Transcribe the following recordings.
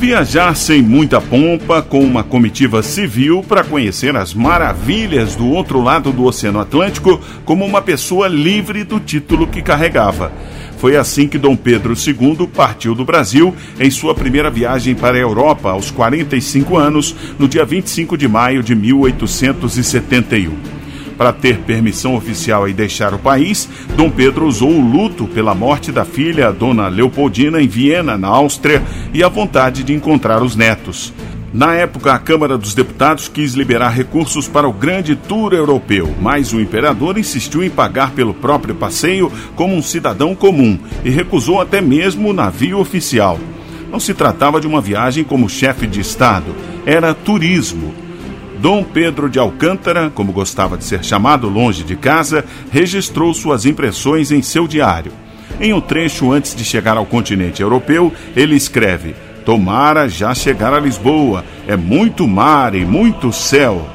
Viajar sem muita pompa, com uma comitiva civil para conhecer as maravilhas do outro lado do Oceano Atlântico, como uma pessoa livre do título que carregava. Foi assim que Dom Pedro II partiu do Brasil em sua primeira viagem para a Europa aos 45 anos, no dia 25 de maio de 1871. Para ter permissão oficial e deixar o país, Dom Pedro usou o luto pela morte da filha, Dona Leopoldina, em Viena, na Áustria, e a vontade de encontrar os netos. Na época, a Câmara dos Deputados quis liberar recursos para o grande tour europeu, mas o imperador insistiu em pagar pelo próprio passeio como um cidadão comum e recusou até mesmo o navio oficial. Não se tratava de uma viagem como chefe de Estado, era turismo. Dom Pedro de Alcântara, como gostava de ser chamado longe de casa, registrou suas impressões em seu diário. Em um trecho antes de chegar ao continente europeu, ele escreve: Tomara já chegar a Lisboa, é muito mar e muito céu.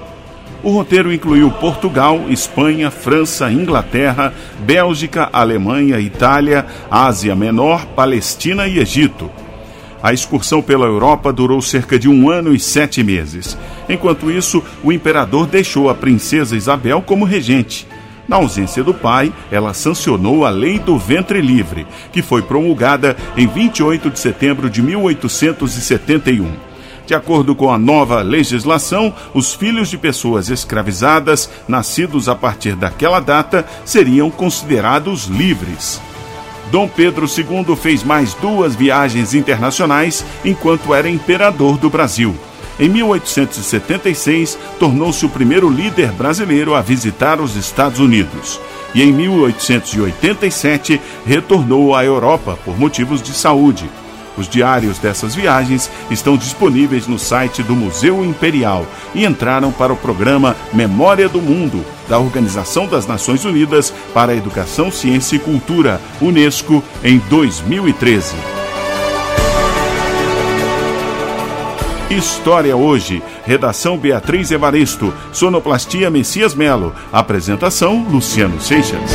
O roteiro incluiu Portugal, Espanha, França, Inglaterra, Bélgica, Alemanha, Itália, Ásia Menor, Palestina e Egito. A excursão pela Europa durou cerca de um ano e sete meses. Enquanto isso, o imperador deixou a princesa Isabel como regente. Na ausência do pai, ela sancionou a Lei do Ventre Livre, que foi promulgada em 28 de setembro de 1871. De acordo com a nova legislação, os filhos de pessoas escravizadas, nascidos a partir daquela data, seriam considerados livres. Dom Pedro II fez mais duas viagens internacionais enquanto era imperador do Brasil. Em 1876, tornou-se o primeiro líder brasileiro a visitar os Estados Unidos. E em 1887, retornou à Europa por motivos de saúde. Os diários dessas viagens estão disponíveis no site do Museu Imperial e entraram para o programa Memória do Mundo, da Organização das Nações Unidas para a Educação, Ciência e Cultura, Unesco, em 2013. História Hoje. Redação Beatriz Evaristo. Sonoplastia Messias Melo. Apresentação Luciano Seixas.